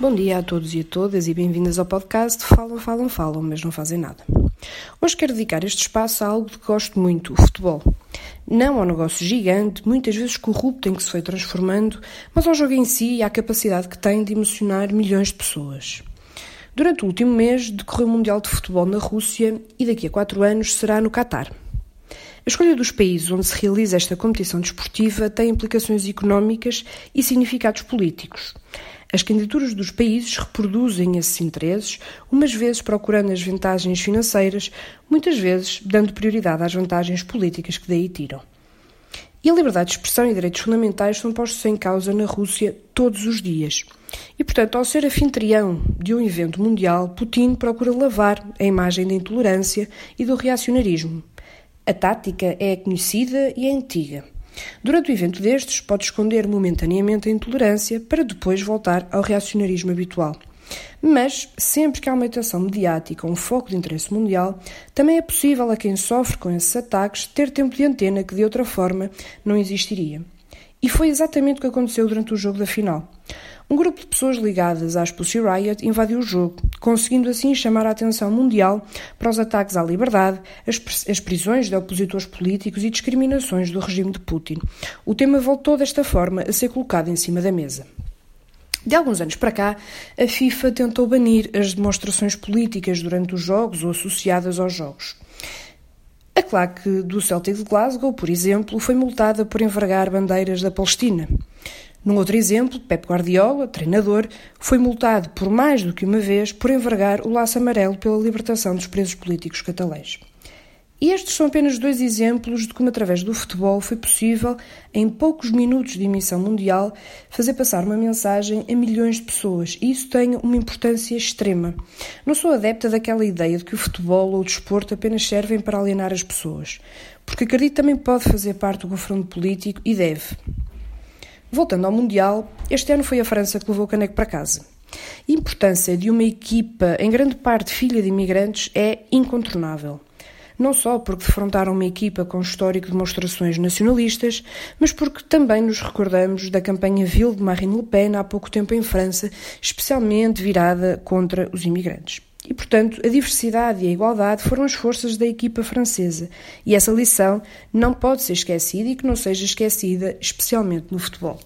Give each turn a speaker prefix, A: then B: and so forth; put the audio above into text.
A: Bom dia a todos e a todas e bem-vindas ao podcast Falam, Falam, Falam, mas não fazem nada. Hoje quero dedicar este espaço a algo que gosto muito, o futebol. Não ao negócio gigante, muitas vezes corrupto em que se foi transformando, mas ao jogo em si e à capacidade que tem de emocionar milhões de pessoas. Durante o último mês decorreu o Mundial de Futebol na Rússia e daqui a quatro anos será no Catar. A escolha dos países onde se realiza esta competição desportiva tem implicações económicas e significados políticos. As candidaturas dos países reproduzem esses interesses, umas vezes procurando as vantagens financeiras, muitas vezes dando prioridade às vantagens políticas que daí tiram. E a liberdade de expressão e direitos fundamentais são postos em causa na Rússia todos os dias. E, portanto, ao ser anfitrião de um evento mundial, Putin procura lavar a imagem da intolerância e do reacionarismo. A tática é conhecida e é antiga. Durante o evento destes, pode esconder momentaneamente a intolerância para depois voltar ao reacionarismo habitual. Mas, sempre que há uma atenção mediática, um foco de interesse mundial, também é possível a quem sofre com esses ataques ter tempo de antena que de outra forma não existiria. E foi exatamente o que aconteceu durante o jogo da final. Um grupo de pessoas ligadas às Pussy Riot invadiu o jogo, conseguindo assim chamar a atenção mundial para os ataques à liberdade, as, as prisões de opositores políticos e discriminações do regime de Putin. O tema voltou desta forma a ser colocado em cima da mesa. De alguns anos para cá, a FIFA tentou banir as demonstrações políticas durante os jogos ou associadas aos jogos. A claque do Celtic de Glasgow, por exemplo, foi multada por envergar bandeiras da Palestina. Num outro exemplo, Pep Guardiola, treinador, foi multado por mais do que uma vez por envergar o laço amarelo pela libertação dos presos políticos catalães. E estes são apenas dois exemplos de como, através do futebol, foi possível, em poucos minutos de emissão mundial, fazer passar uma mensagem a milhões de pessoas. E isso tem uma importância extrema. Não sou adepta daquela ideia de que o futebol ou o desporto apenas servem para alienar as pessoas, porque acredito também pode fazer parte do confronto político e deve. Voltando ao Mundial, este ano foi a França que levou o caneco para casa. A importância de uma equipa, em grande parte filha de imigrantes, é incontornável. Não só porque defrontaram uma equipa com histórico de demonstrações nacionalistas, mas porque também nos recordamos da campanha vil de Marine Le Pen há pouco tempo em França, especialmente virada contra os imigrantes. E, portanto, a diversidade e a igualdade foram as forças da equipa francesa. E essa lição não pode ser esquecida e que não seja esquecida, especialmente no futebol.